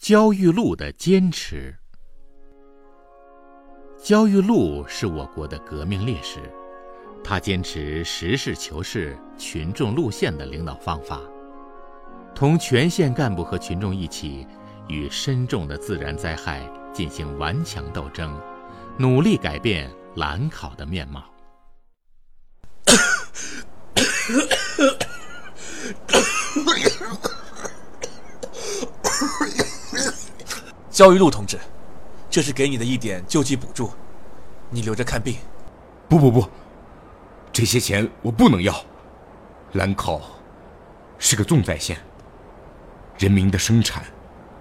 焦裕禄的坚持。焦裕禄是我国的革命烈士，他坚持实事求是、群众路线的领导方法，同全县干部和群众一起，与深重的自然灾害进行顽强斗争，努力改变兰考的面貌。焦裕禄同志，这是给你的一点救济补助，你留着看病。不不不，这些钱我不能要。兰考是个重灾县，人民的生产、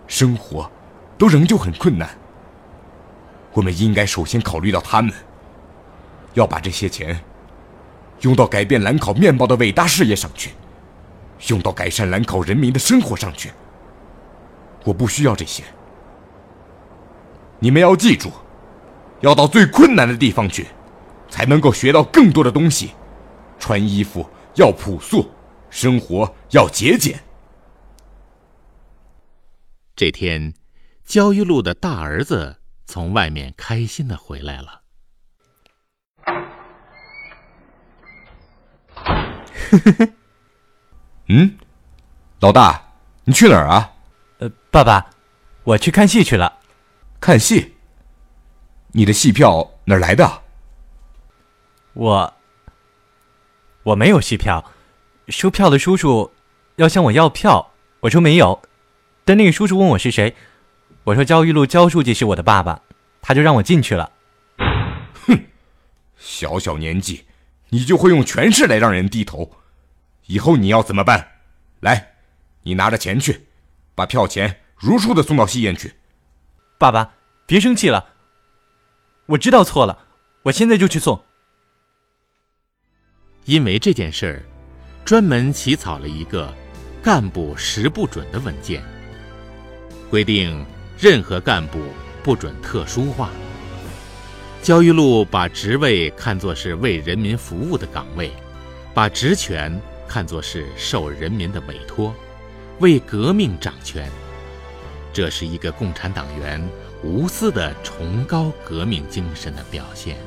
生活都仍旧很困难。我们应该首先考虑到他们，要把这些钱用到改变兰考面貌的伟大事业上去，用到改善兰考人民的生活上去。我不需要这些。你们要记住，要到最困难的地方去，才能够学到更多的东西。穿衣服要朴素，生活要节俭。这天，焦裕禄的大儿子从外面开心的回来了。嗯，老大，你去哪儿啊？呃，爸爸，我去看戏去了。看戏？你的戏票哪儿来的？我我没有戏票，收票的叔叔要向我要票，我说没有。但那个叔叔问我是谁，我说焦裕禄焦书记是我的爸爸，他就让我进去了。哼，小小年纪你就会用权势来让人低头，以后你要怎么办？来，你拿着钱去，把票钱如数的送到戏院去。爸爸，别生气了。我知道错了，我现在就去送。因为这件事儿，专门起草了一个干部十不准的文件，规定任何干部不准特殊化。焦裕禄把职位看作是为人民服务的岗位，把职权看作是受人民的委托，为革命掌权。这是一个共产党员无私的崇高革命精神的表现。